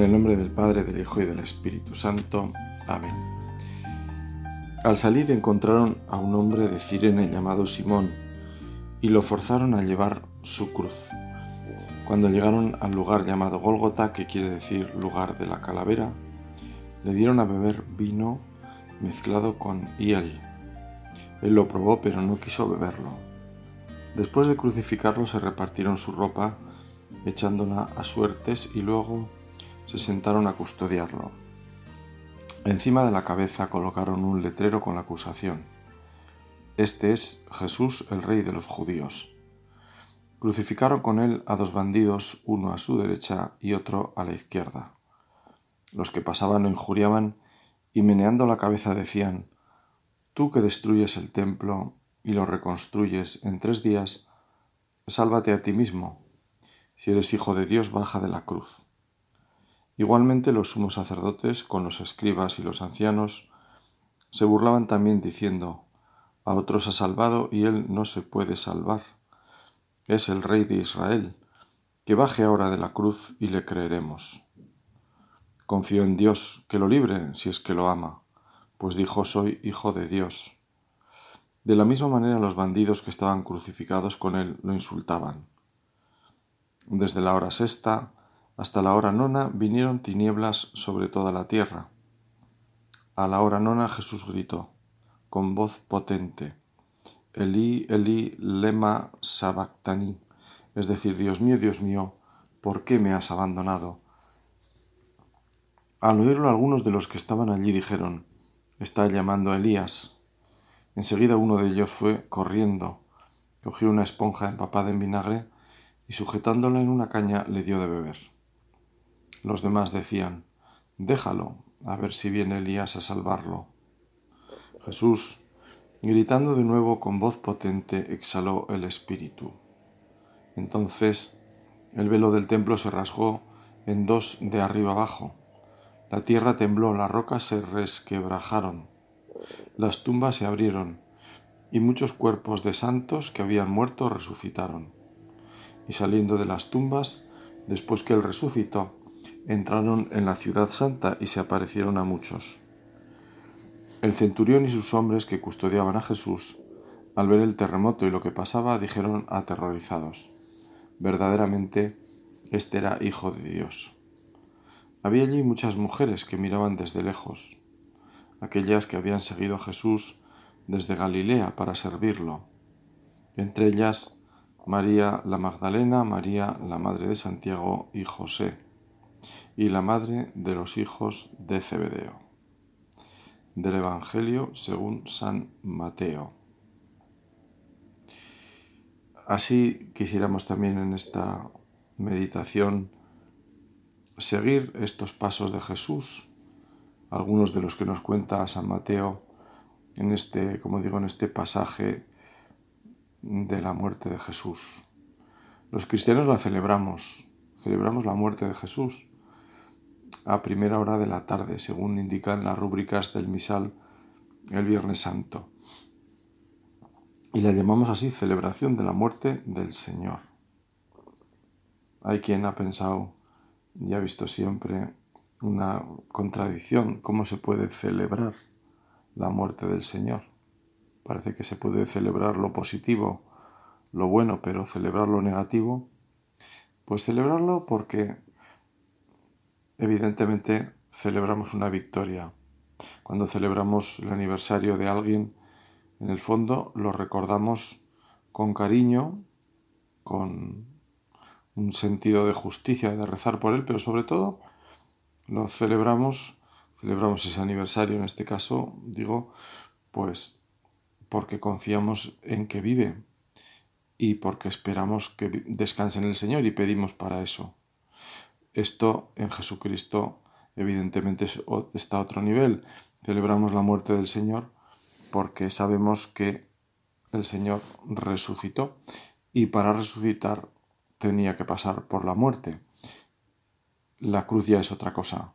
En el nombre del Padre, del Hijo y del Espíritu Santo. Amén. Al salir encontraron a un hombre de Cirene llamado Simón y lo forzaron a llevar su cruz. Cuando llegaron al lugar llamado Gólgota, que quiere decir lugar de la calavera, le dieron a beber vino mezclado con hiel. Él lo probó pero no quiso beberlo. Después de crucificarlo se repartieron su ropa echándola a suertes y luego se sentaron a custodiarlo. Encima de la cabeza colocaron un letrero con la acusación. Este es Jesús el Rey de los judíos. Crucificaron con él a dos bandidos, uno a su derecha y otro a la izquierda. Los que pasaban lo injuriaban y meneando la cabeza decían, Tú que destruyes el templo y lo reconstruyes en tres días, sálvate a ti mismo. Si eres hijo de Dios, baja de la cruz. Igualmente los sumos sacerdotes, con los escribas y los ancianos, se burlaban también diciendo, A otros ha salvado y él no se puede salvar. Es el rey de Israel, que baje ahora de la cruz y le creeremos. Confío en Dios, que lo libre si es que lo ama, pues dijo soy hijo de Dios. De la misma manera los bandidos que estaban crucificados con él lo insultaban. Desde la hora sexta hasta la hora nona vinieron tinieblas sobre toda la tierra. A la hora nona Jesús gritó, con voz potente, Elí, Elí, lema sabactani, es decir, Dios mío, Dios mío, ¿por qué me has abandonado? Al oírlo algunos de los que estaban allí dijeron, está llamando a Elías. Enseguida uno de ellos fue corriendo, cogió una esponja empapada en vinagre y sujetándola en una caña le dio de beber. Los demás decían, déjalo, a ver si viene Elías a salvarlo. Jesús, gritando de nuevo con voz potente, exhaló el espíritu. Entonces el velo del templo se rasgó en dos de arriba abajo. La tierra tembló, las rocas se resquebrajaron, las tumbas se abrieron, y muchos cuerpos de santos que habían muerto resucitaron. Y saliendo de las tumbas, después que él resucitó, entraron en la ciudad santa y se aparecieron a muchos. El centurión y sus hombres que custodiaban a Jesús, al ver el terremoto y lo que pasaba, dijeron aterrorizados, verdaderamente, este era hijo de Dios. Había allí muchas mujeres que miraban desde lejos, aquellas que habían seguido a Jesús desde Galilea para servirlo, entre ellas María la Magdalena, María la Madre de Santiago y José y la madre de los hijos de Zebedeo. Del Evangelio según San Mateo. Así quisiéramos también en esta meditación seguir estos pasos de Jesús, algunos de los que nos cuenta San Mateo en este, como digo, en este pasaje de la muerte de Jesús. Los cristianos la celebramos, celebramos la muerte de Jesús, a primera hora de la tarde, según indican las rúbricas del misal el Viernes Santo. Y la llamamos así celebración de la muerte del Señor. Hay quien ha pensado y ha visto siempre una contradicción, cómo se puede celebrar la muerte del Señor. Parece que se puede celebrar lo positivo, lo bueno, pero celebrar lo negativo, pues celebrarlo porque evidentemente celebramos una victoria. Cuando celebramos el aniversario de alguien, en el fondo lo recordamos con cariño, con un sentido de justicia, de rezar por él, pero sobre todo lo celebramos, celebramos ese aniversario en este caso, digo, pues porque confiamos en que vive y porque esperamos que descanse en el Señor y pedimos para eso. Esto en Jesucristo evidentemente está a otro nivel. Celebramos la muerte del Señor porque sabemos que el Señor resucitó y para resucitar tenía que pasar por la muerte. La cruz ya es otra cosa.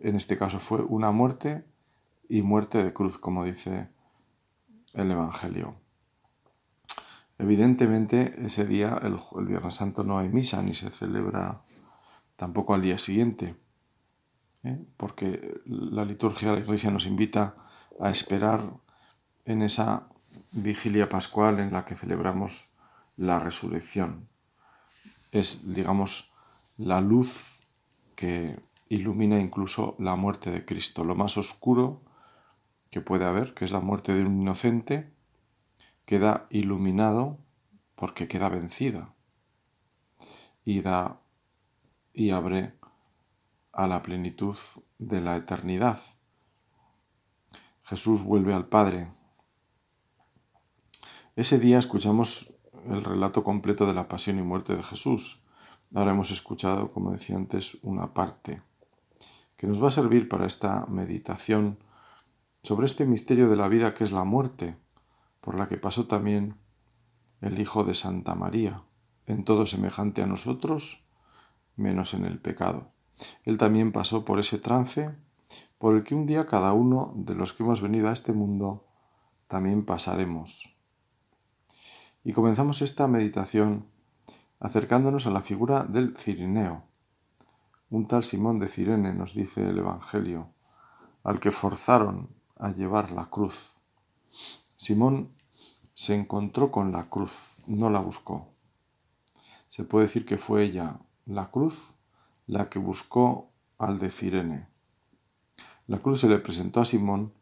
En este caso fue una muerte y muerte de cruz, como dice el Evangelio. Evidentemente ese día, el, Viernes Santo, no hay misa ni se celebra tampoco al día siguiente. ¿eh? porque la liturgia de la Iglesia nos invita a esperar en esa vigilia pascual en la que celebramos la resurrección. Es, digamos, la luz que ilumina incluso la muerte de Cristo, lo más oscuro que puede haber, que es la muerte de un inocente, queda iluminado porque queda vencida y da y abre a la plenitud de la eternidad. Jesús vuelve al Padre. Ese día escuchamos el relato completo de la pasión y muerte de Jesús. Ahora hemos escuchado, como decía antes, una parte que nos va a servir para esta meditación sobre este misterio de la vida que es la muerte, por la que pasó también el Hijo de Santa María, en todo semejante a nosotros, menos en el pecado. Él también pasó por ese trance por el que un día cada uno de los que hemos venido a este mundo también pasaremos. Y comenzamos esta meditación acercándonos a la figura del Cirineo, un tal Simón de Cirene, nos dice el Evangelio, al que forzaron a llevar la cruz. Simón se encontró con la cruz, no la buscó. Se puede decir que fue ella, la cruz, la que buscó al de Cirene. La cruz se le presentó a Simón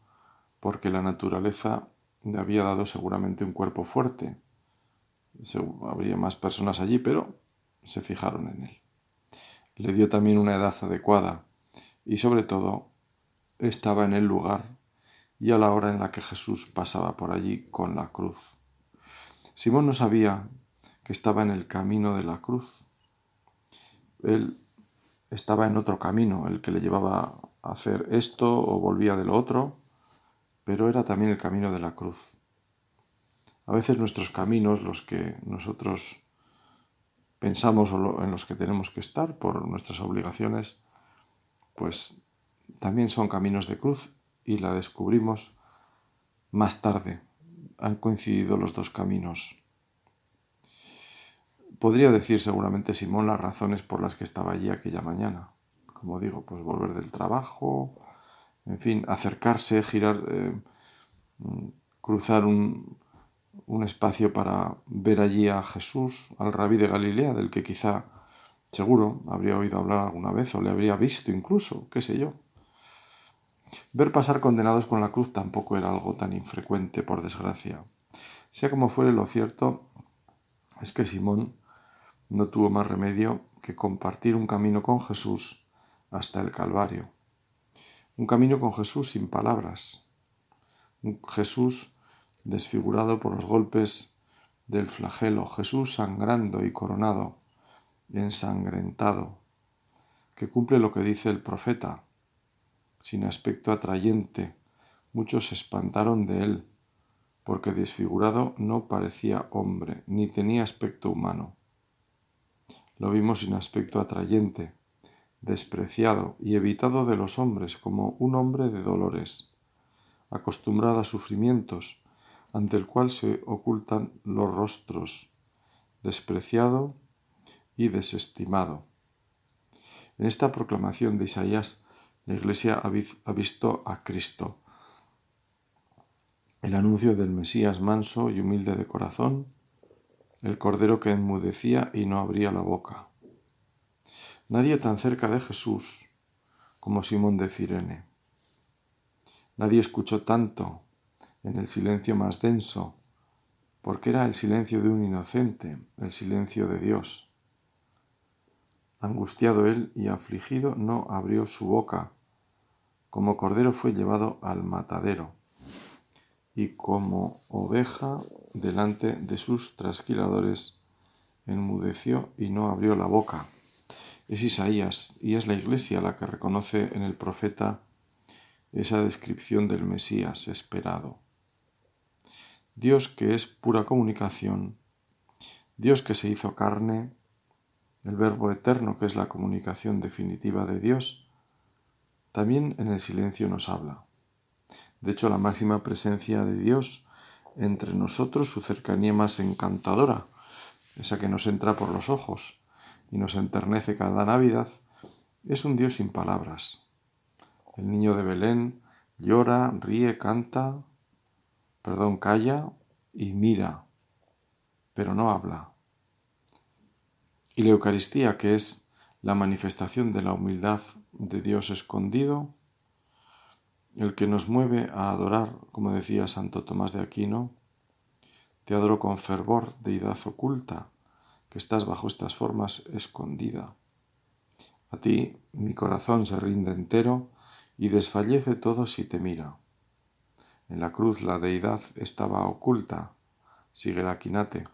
porque la naturaleza le había dado seguramente un cuerpo fuerte. Habría más personas allí, pero se fijaron en él. Le dio también una edad adecuada y sobre todo estaba en el lugar y a la hora en la que Jesús pasaba por allí con la cruz. Simón no sabía que estaba en el camino de la cruz. Él estaba en otro camino, el que le llevaba a hacer esto o volvía de lo otro, pero era también el camino de la cruz. A veces nuestros caminos, los que nosotros pensamos o en los que tenemos que estar por nuestras obligaciones, pues también son caminos de cruz y la descubrimos más tarde. Han coincidido los dos caminos. Podría decir seguramente Simón las razones por las que estaba allí aquella mañana. Como digo, pues volver del trabajo, en fin, acercarse, girar, eh, cruzar un, un espacio para ver allí a Jesús, al rabí de Galilea, del que quizá, seguro, habría oído hablar alguna vez o le habría visto incluso, qué sé yo. Ver pasar condenados con la cruz tampoco era algo tan infrecuente, por desgracia. Sea como fuere, lo cierto es que Simón no tuvo más remedio que compartir un camino con Jesús hasta el Calvario. Un camino con Jesús sin palabras. Un Jesús desfigurado por los golpes del flagelo. Jesús sangrando y coronado, ensangrentado, que cumple lo que dice el profeta sin aspecto atrayente. Muchos se espantaron de él, porque desfigurado no parecía hombre, ni tenía aspecto humano. Lo vimos sin aspecto atrayente, despreciado y evitado de los hombres como un hombre de dolores, acostumbrado a sufrimientos, ante el cual se ocultan los rostros, despreciado y desestimado. En esta proclamación de Isaías la Iglesia ha visto a Cristo, el anuncio del Mesías manso y humilde de corazón, el Cordero que enmudecía y no abría la boca. Nadie tan cerca de Jesús como Simón de Cirene. Nadie escuchó tanto en el silencio más denso, porque era el silencio de un inocente, el silencio de Dios. Angustiado él y afligido, no abrió su boca. Como cordero fue llevado al matadero, y como oveja delante de sus trasquiladores, enmudeció y no abrió la boca. Es Isaías y es la Iglesia la que reconoce en el profeta esa descripción del Mesías esperado. Dios que es pura comunicación, Dios que se hizo carne, el Verbo eterno, que es la comunicación definitiva de Dios, también en el silencio nos habla. De hecho, la máxima presencia de Dios entre nosotros, su cercanía más encantadora, esa que nos entra por los ojos y nos enternece cada Navidad, es un Dios sin palabras, El niño de Belén llora, ríe, canta, perdón, calla y mira, pero no habla. Y la Eucaristía, que es la manifestación de la humildad de Dios escondido, el que nos mueve a adorar, como decía Santo Tomás de Aquino, te adoro con fervor, deidad oculta, que estás bajo estas formas escondida. A ti mi corazón se rinde entero y desfallece todo si te mira. En la cruz la deidad estaba oculta, sigue la quinate,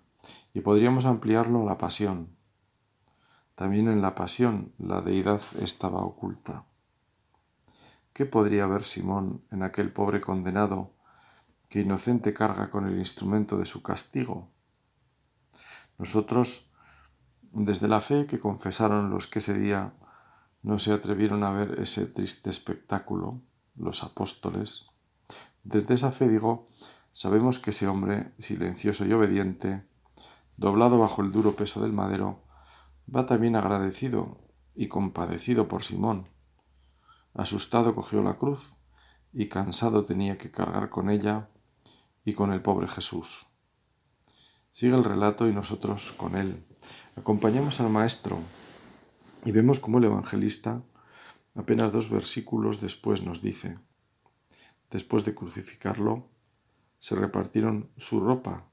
y podríamos ampliarlo a la pasión. También en la pasión la deidad estaba oculta. ¿Qué podría ver Simón en aquel pobre condenado que inocente carga con el instrumento de su castigo? Nosotros, desde la fe que confesaron los que ese día no se atrevieron a ver ese triste espectáculo, los apóstoles, desde esa fe digo, sabemos que ese hombre, silencioso y obediente, doblado bajo el duro peso del madero, va también agradecido y compadecido por Simón. Asustado cogió la cruz y cansado tenía que cargar con ella y con el pobre Jesús. Sigue el relato y nosotros con él. Acompañamos al Maestro y vemos cómo el evangelista, apenas dos versículos después, nos dice, después de crucificarlo, se repartieron su ropa,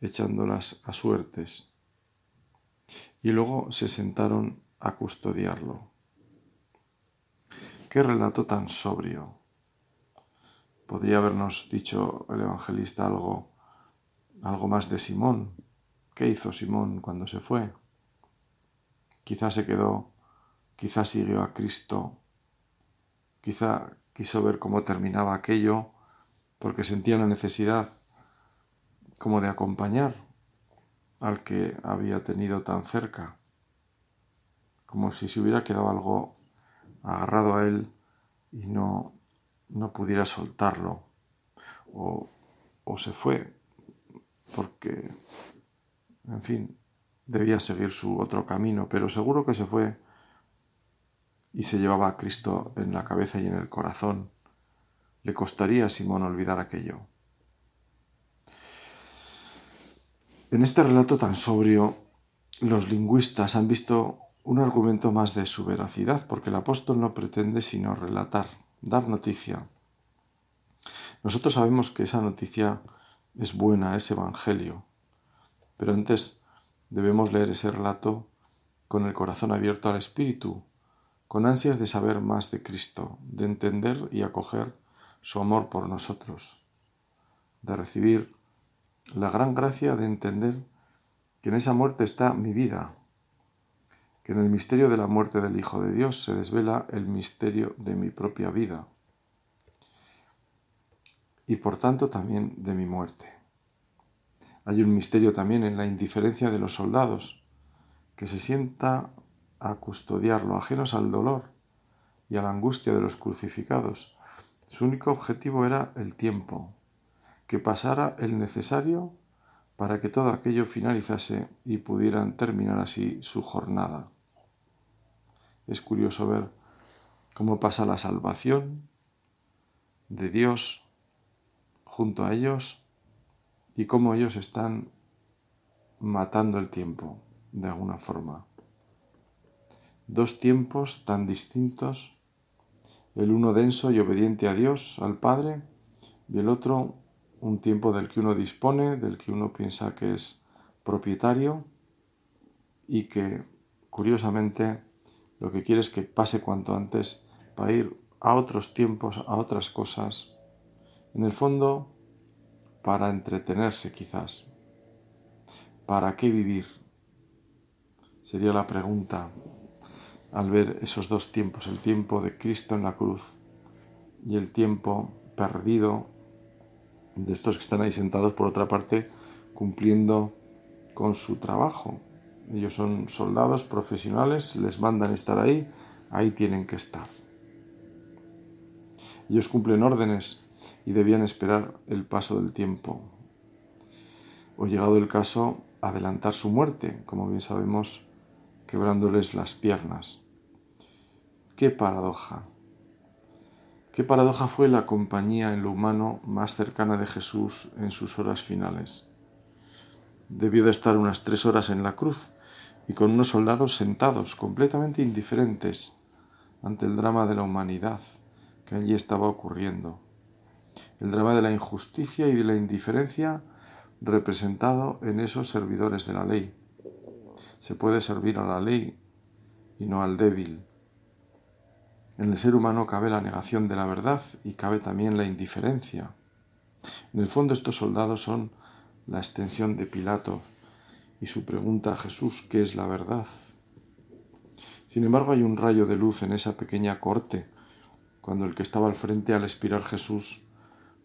echándolas a suertes, y luego se sentaron a custodiarlo. Qué relato tan sobrio. Podría habernos dicho el evangelista algo, algo más de Simón. ¿Qué hizo Simón cuando se fue? Quizá se quedó, quizá siguió a Cristo, quizá quiso ver cómo terminaba aquello, porque sentía la necesidad como de acompañar al que había tenido tan cerca, como si se hubiera quedado algo agarrado a él y no, no pudiera soltarlo, o, o se fue, porque, en fin, debía seguir su otro camino, pero seguro que se fue y se llevaba a Cristo en la cabeza y en el corazón. Le costaría a Simón olvidar aquello. En este relato tan sobrio, los lingüistas han visto un argumento más de su veracidad, porque el apóstol no pretende sino relatar, dar noticia. Nosotros sabemos que esa noticia es buena, es evangelio, pero antes debemos leer ese relato con el corazón abierto al Espíritu, con ansias de saber más de Cristo, de entender y acoger su amor por nosotros, de recibir la gran gracia de entender que en esa muerte está mi vida, en el misterio de la muerte del Hijo de Dios se desvela el misterio de mi propia vida y por tanto también de mi muerte. Hay un misterio también en la indiferencia de los soldados, que se sienta a custodiarlo, ajenos al dolor y a la angustia de los crucificados. Su único objetivo era el tiempo, que pasara el necesario para que todo aquello finalizase y pudieran terminar así su jornada. Es curioso ver cómo pasa la salvación de Dios junto a ellos y cómo ellos están matando el tiempo, de alguna forma. Dos tiempos tan distintos, el uno denso y obediente a Dios, al Padre, y el otro un tiempo del que uno dispone, del que uno piensa que es propietario y que, curiosamente, lo que quiere es que pase cuanto antes para ir a otros tiempos, a otras cosas. En el fondo, para entretenerse quizás. ¿Para qué vivir? Sería la pregunta al ver esos dos tiempos, el tiempo de Cristo en la cruz y el tiempo perdido de estos que están ahí sentados por otra parte cumpliendo con su trabajo. Ellos son soldados profesionales, les mandan estar ahí, ahí tienen que estar. Ellos cumplen órdenes y debían esperar el paso del tiempo. O llegado el caso, adelantar su muerte, como bien sabemos, quebrándoles las piernas. ¡Qué paradoja! Qué paradoja fue la compañía en lo humano más cercana de Jesús en sus horas finales. Debió de estar unas tres horas en la cruz y con unos soldados sentados, completamente indiferentes ante el drama de la humanidad que allí estaba ocurriendo. El drama de la injusticia y de la indiferencia representado en esos servidores de la ley. Se puede servir a la ley y no al débil. En el ser humano cabe la negación de la verdad y cabe también la indiferencia. En el fondo estos soldados son la extensión de Pilato y su pregunta a Jesús, ¿qué es la verdad? Sin embargo, hay un rayo de luz en esa pequeña corte, cuando el que estaba al frente al expirar Jesús,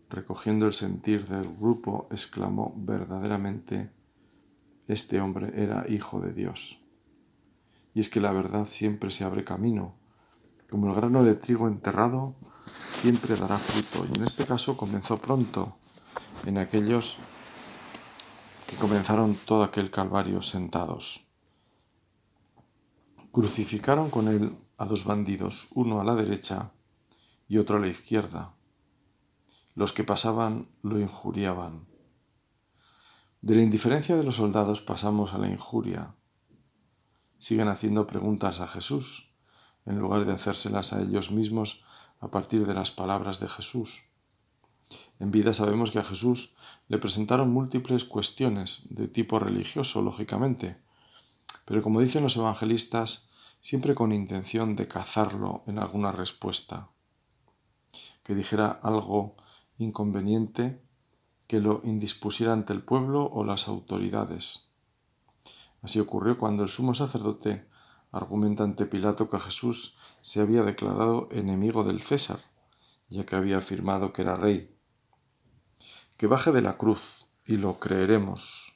recogiendo el sentir del grupo, exclamó verdaderamente, este hombre era hijo de Dios. Y es que la verdad siempre se abre camino, como el grano de trigo enterrado, siempre dará fruto. Y en este caso comenzó pronto, en aquellos comenzaron todo aquel calvario sentados. Crucificaron con él a dos bandidos, uno a la derecha y otro a la izquierda. Los que pasaban lo injuriaban. De la indiferencia de los soldados pasamos a la injuria. Siguen haciendo preguntas a Jesús en lugar de hacérselas a ellos mismos a partir de las palabras de Jesús. En vida sabemos que a Jesús le presentaron múltiples cuestiones de tipo religioso, lógicamente, pero como dicen los evangelistas, siempre con intención de cazarlo en alguna respuesta, que dijera algo inconveniente que lo indispusiera ante el pueblo o las autoridades. Así ocurrió cuando el sumo sacerdote argumenta ante Pilato que Jesús se había declarado enemigo del César, ya que había afirmado que era rey. Que baje de la cruz y lo creeremos.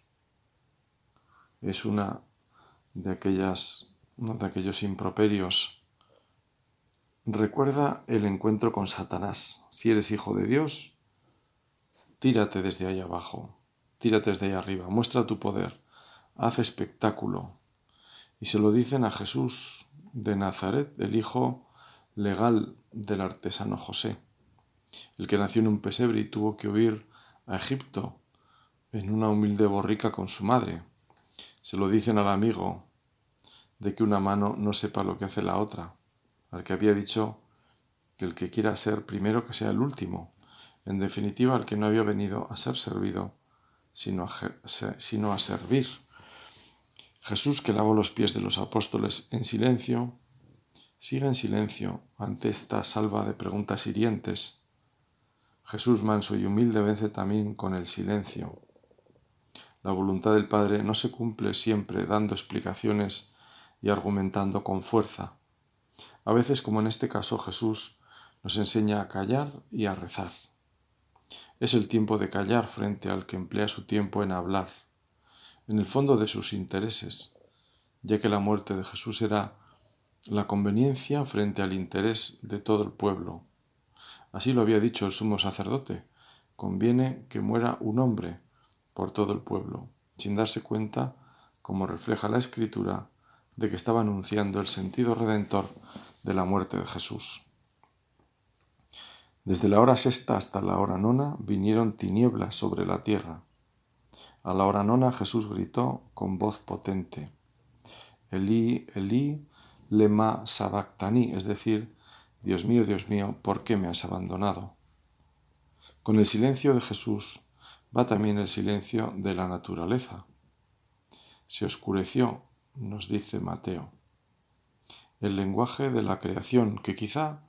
Es una de aquellas uno de aquellos improperios. Recuerda el encuentro con Satanás. Si eres hijo de Dios, tírate desde ahí abajo, tírate desde ahí arriba, muestra tu poder, haz espectáculo, y se lo dicen a Jesús de Nazaret, el hijo legal del artesano José, el que nació en un pesebre y tuvo que huir a Egipto en una humilde borrica con su madre. Se lo dicen al amigo de que una mano no sepa lo que hace la otra, al que había dicho que el que quiera ser primero que sea el último, en definitiva al que no había venido a ser servido, sino a, sino a servir. Jesús, que lavó los pies de los apóstoles en silencio, sigue en silencio ante esta salva de preguntas hirientes. Jesús manso y humilde vence también con el silencio. La voluntad del Padre no se cumple siempre dando explicaciones y argumentando con fuerza. A veces, como en este caso, Jesús nos enseña a callar y a rezar. Es el tiempo de callar frente al que emplea su tiempo en hablar en el fondo de sus intereses, ya que la muerte de Jesús era la conveniencia frente al interés de todo el pueblo. Así lo había dicho el sumo sacerdote, conviene que muera un hombre por todo el pueblo, sin darse cuenta, como refleja la escritura, de que estaba anunciando el sentido redentor de la muerte de Jesús. Desde la hora sexta hasta la hora nona vinieron tinieblas sobre la tierra a la hora nona Jesús gritó con voz potente, Elí, Elí, lema sabactani, es decir, Dios mío, Dios mío, ¿por qué me has abandonado? Con el silencio de Jesús va también el silencio de la naturaleza. Se oscureció, nos dice Mateo, el lenguaje de la creación que quizá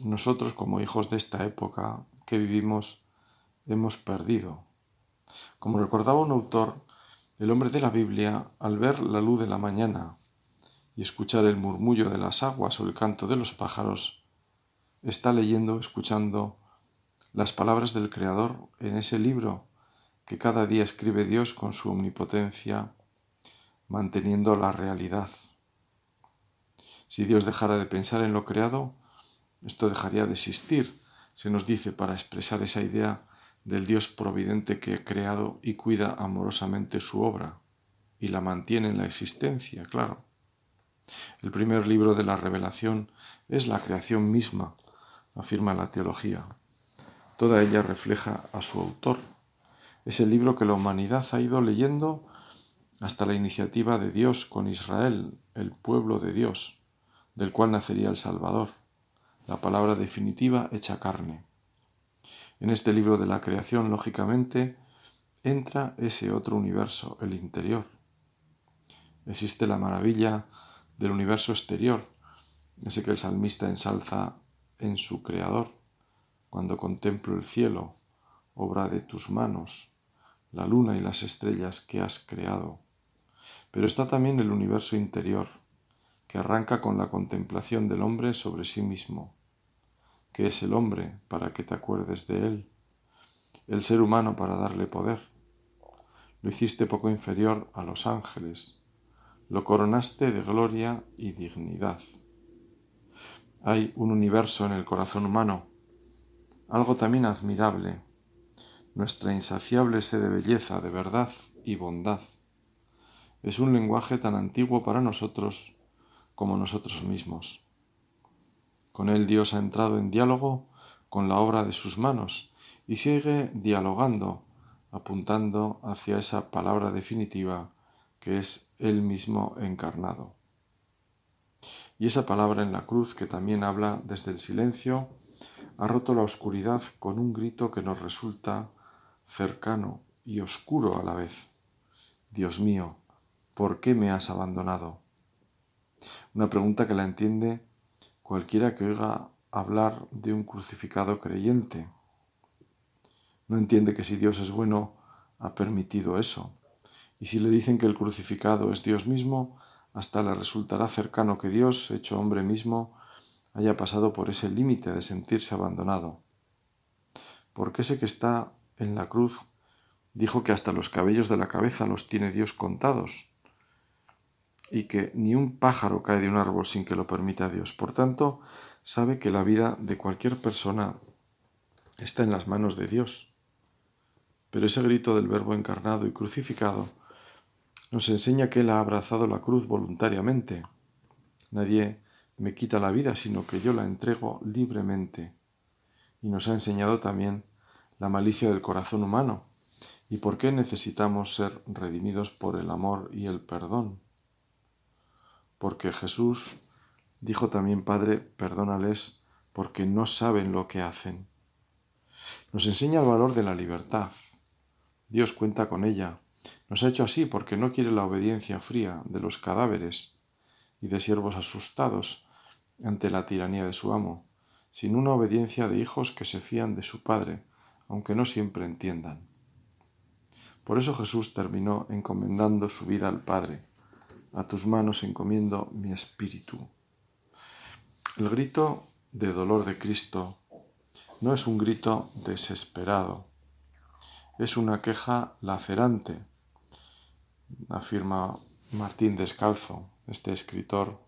nosotros como hijos de esta época que vivimos hemos perdido como recordaba un autor, el hombre de la Biblia, al ver la luz de la mañana y escuchar el murmullo de las aguas o el canto de los pájaros, está leyendo, escuchando las palabras del Creador en ese libro que cada día escribe Dios con su omnipotencia, manteniendo la realidad. Si Dios dejara de pensar en lo creado, esto dejaría de existir, se nos dice, para expresar esa idea del Dios providente que ha creado y cuida amorosamente su obra y la mantiene en la existencia, claro. El primer libro de la revelación es la creación misma, afirma la teología. Toda ella refleja a su autor. Es el libro que la humanidad ha ido leyendo hasta la iniciativa de Dios con Israel, el pueblo de Dios, del cual nacería el Salvador, la palabra definitiva hecha carne. En este libro de la creación, lógicamente, entra ese otro universo, el interior. Existe la maravilla del universo exterior, ese que el salmista ensalza en su Creador, cuando contemplo el cielo, obra de tus manos, la luna y las estrellas que has creado. Pero está también el universo interior, que arranca con la contemplación del hombre sobre sí mismo. que es el hombre para que te acuerdes de él? El ser humano para darle poder. Lo hiciste poco inferior a los ángeles. Lo coronaste de gloria y dignidad. Hay un universo en el corazón humano, algo también admirable, nuestra insaciable sed de belleza, de verdad y bondad es un lenguaje tan antiguo para nosotros como nosotros mismos. Con él Dios ha entrado en diálogo con la obra de sus manos y sigue dialogando, apuntando hacia esa palabra definitiva que es Él mismo encarnado. Y esa palabra en la cruz que también habla desde el silencio, ha roto la oscuridad con un grito que nos resulta cercano y oscuro a la vez. Dios mío, ¿por qué me has abandonado? Una pregunta que la entiende cualquiera que oiga hablar de un crucificado creyente. No entiende que si Dios es bueno, ha permitido eso. Y si le dicen que el crucificado es Dios mismo, hasta le resultará cercano que Dios, hecho hombre mismo, haya pasado por ese límite de sentirse abandonado. Porque ese que está en la cruz dijo que hasta los cabellos de la cabeza los tiene Dios contados y que ni un pájaro cae de un árbol sin que lo permita Dios. Por tanto, sabe que la vida de cualquier persona está en las manos de Dios. Pero ese grito del Verbo encarnado y crucificado nos enseña que Él ha abrazado la cruz voluntariamente. Nadie me quita la vida, sino que yo la entrego libremente. Y nos ha enseñado también la malicia del corazón humano y por qué necesitamos ser redimidos por el amor y el perdón porque Jesús dijo también, Padre, perdónales porque no saben lo que hacen. Nos enseña el valor de la libertad. Dios cuenta con ella. Nos ha hecho así porque no quiere la obediencia fría de los cadáveres y de siervos asustados ante la tiranía de su amo, sino una obediencia de hijos que se fían de su Padre, aunque no siempre entiendan. Por eso Jesús terminó encomendando su vida al Padre a tus manos encomiendo mi espíritu. El grito de dolor de Cristo no es un grito desesperado, es una queja lacerante, afirma Martín Descalzo, este escritor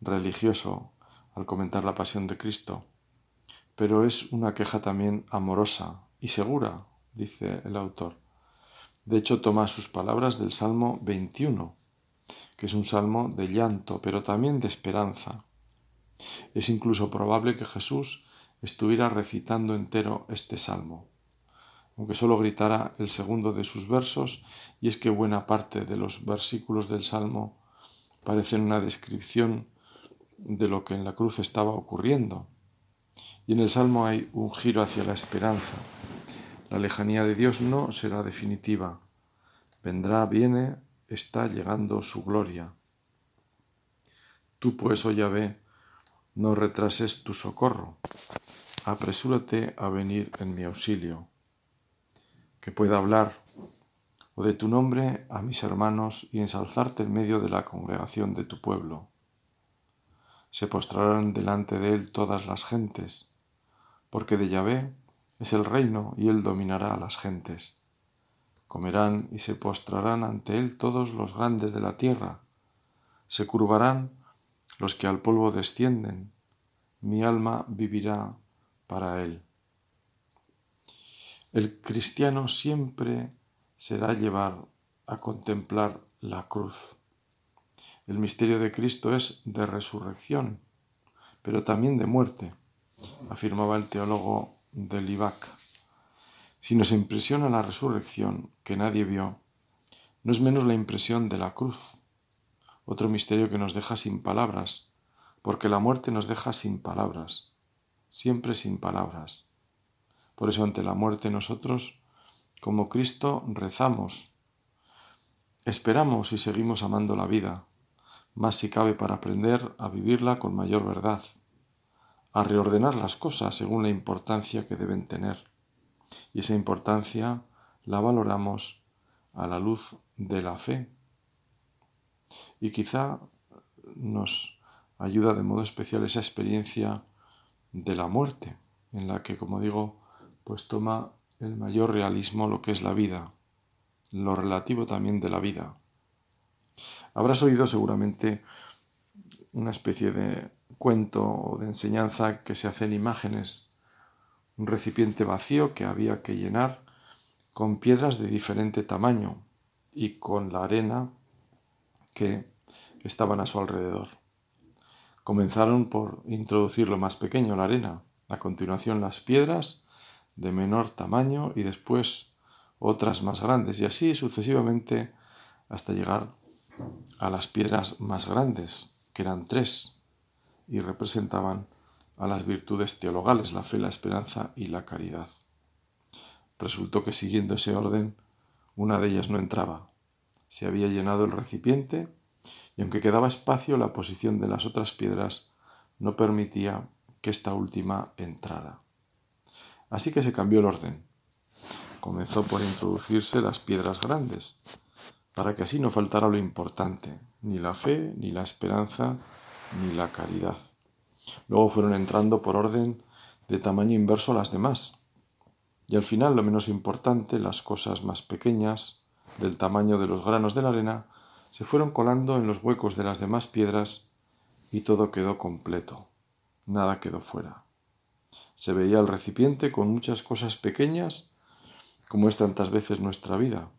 religioso, al comentar la pasión de Cristo, pero es una queja también amorosa y segura, dice el autor. De hecho, toma sus palabras del Salmo 21, que es un salmo de llanto, pero también de esperanza. Es incluso probable que Jesús estuviera recitando entero este salmo, aunque solo gritara el segundo de sus versos, y es que buena parte de los versículos del salmo parecen una descripción de lo que en la cruz estaba ocurriendo. Y en el salmo hay un giro hacia la esperanza. La lejanía de Dios no será definitiva. Vendrá, viene, está llegando su gloria. Tú pues, oh Yahvé, no retrases tu socorro, apresúrate a venir en mi auxilio, que pueda hablar o de tu nombre a mis hermanos y ensalzarte en medio de la congregación de tu pueblo. Se postrarán delante de él todas las gentes, porque de Yahvé es el reino y él dominará a las gentes. Comerán y se postrarán ante él todos los grandes de la tierra. Se curvarán los que al polvo descienden. Mi alma vivirá para él. El cristiano siempre será llevar a contemplar la cruz. El misterio de Cristo es de resurrección, pero también de muerte. afirmaba el teólogo de Libac. Si nos impresiona la resurrección que nadie vio, no es menos la impresión de la cruz, otro misterio que nos deja sin palabras, porque la muerte nos deja sin palabras, siempre sin palabras. Por eso ante la muerte nosotros, como Cristo, rezamos, esperamos y seguimos amando la vida, más si cabe para aprender a vivirla con mayor verdad, a reordenar las cosas según la importancia que deben tener. Y esa importancia la valoramos a la luz de la fe. Y quizá nos ayuda de modo especial esa experiencia de la muerte, en la que, como digo, pues toma el mayor realismo lo que es la vida, lo relativo también de la vida. Habrás oído seguramente una especie de cuento o de enseñanza que se hace en imágenes, un recipiente vacío que había que llenar con piedras de diferente tamaño y con la arena que estaban a su alrededor. Comenzaron por introducir lo más pequeño, la arena, a continuación las piedras de menor tamaño y después otras más grandes y así sucesivamente hasta llegar a las piedras más grandes, que eran tres, y representaban a las virtudes teologales, la fe, la esperanza y la caridad. Resultó que siguiendo ese orden, una de ellas no entraba. Se había llenado el recipiente y aunque quedaba espacio, la posición de las otras piedras no permitía que esta última entrara. Así que se cambió el orden. Comenzó por introducirse las piedras grandes, para que así no faltara lo importante, ni la fe, ni la esperanza, ni la caridad. Luego fueron entrando por orden de tamaño inverso las demás. Y al final lo menos importante, las cosas más pequeñas, del tamaño de los granos de la arena, se fueron colando en los huecos de las demás piedras y todo quedó completo. Nada quedó fuera. Se veía el recipiente con muchas cosas pequeñas, como es tantas veces nuestra vida,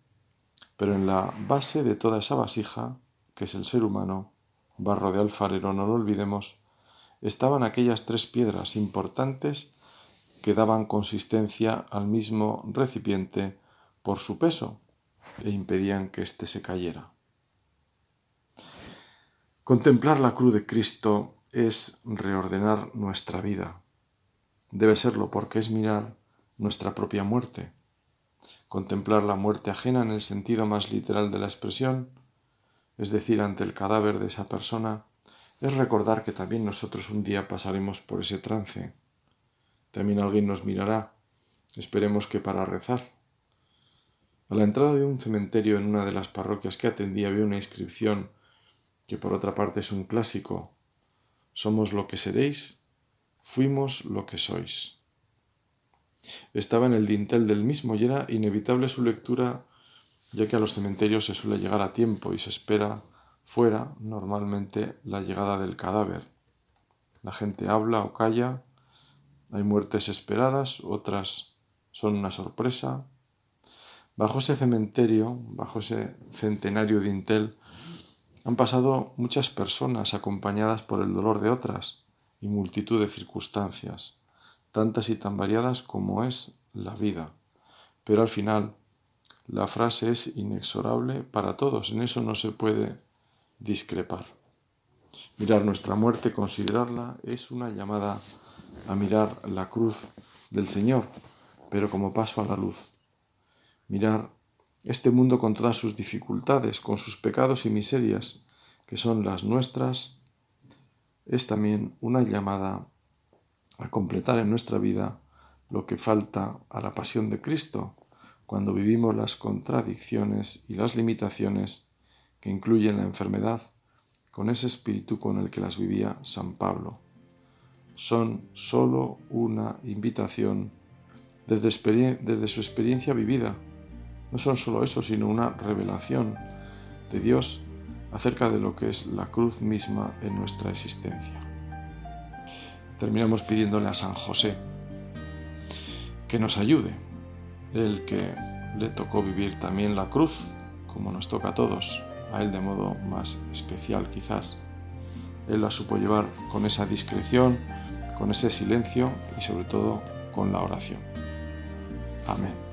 pero en la base de toda esa vasija, que es el ser humano, barro de alfarero, no lo olvidemos, estaban aquellas tres piedras importantes que daban consistencia al mismo recipiente por su peso e impedían que éste se cayera. Contemplar la cruz de Cristo es reordenar nuestra vida. Debe serlo porque es mirar nuestra propia muerte Contemplar la muerte ajena en el sentido más literal de la expresión, es decir, ante el cadáver de esa persona, es recordar que también nosotros un día pasaremos por ese trance. También alguien nos mirará, esperemos que para rezar. A la entrada de un cementerio en una de las parroquias que atendía había una inscripción que por otra parte es un clásico. Somos lo que seréis, fuimos lo que sois. Estaba en el dintel del mismo y era inevitable su lectura, ya que a los cementerios se suele llegar a tiempo y se espera fuera normalmente la llegada del cadáver. La gente habla o calla, hay muertes esperadas, otras son una sorpresa. Bajo ese cementerio, bajo ese centenario dintel, han pasado muchas personas acompañadas por el dolor de otras y multitud de circunstancias tantas y tan variadas como es la vida. Pero al final, la frase es inexorable para todos, en eso no se puede discrepar. Mirar nuestra muerte, considerarla, es una llamada a mirar la cruz del Señor, pero como paso a la luz. Mirar este mundo con todas sus dificultades, con sus pecados y miserias, que son las nuestras, es también una llamada a completar en nuestra vida lo que falta a la pasión de Cristo cuando vivimos las contradicciones y las limitaciones que incluyen la enfermedad con ese espíritu con el que las vivía San Pablo. Son sólo una invitación desde, desde su experiencia vivida. No son sólo eso, sino una revelación de Dios acerca de lo que es la cruz misma en nuestra existencia terminamos pidiéndole a San José que nos ayude, el que le tocó vivir también la cruz, como nos toca a todos, a él de modo más especial quizás. Él la supo llevar con esa discreción, con ese silencio y sobre todo con la oración. Amén.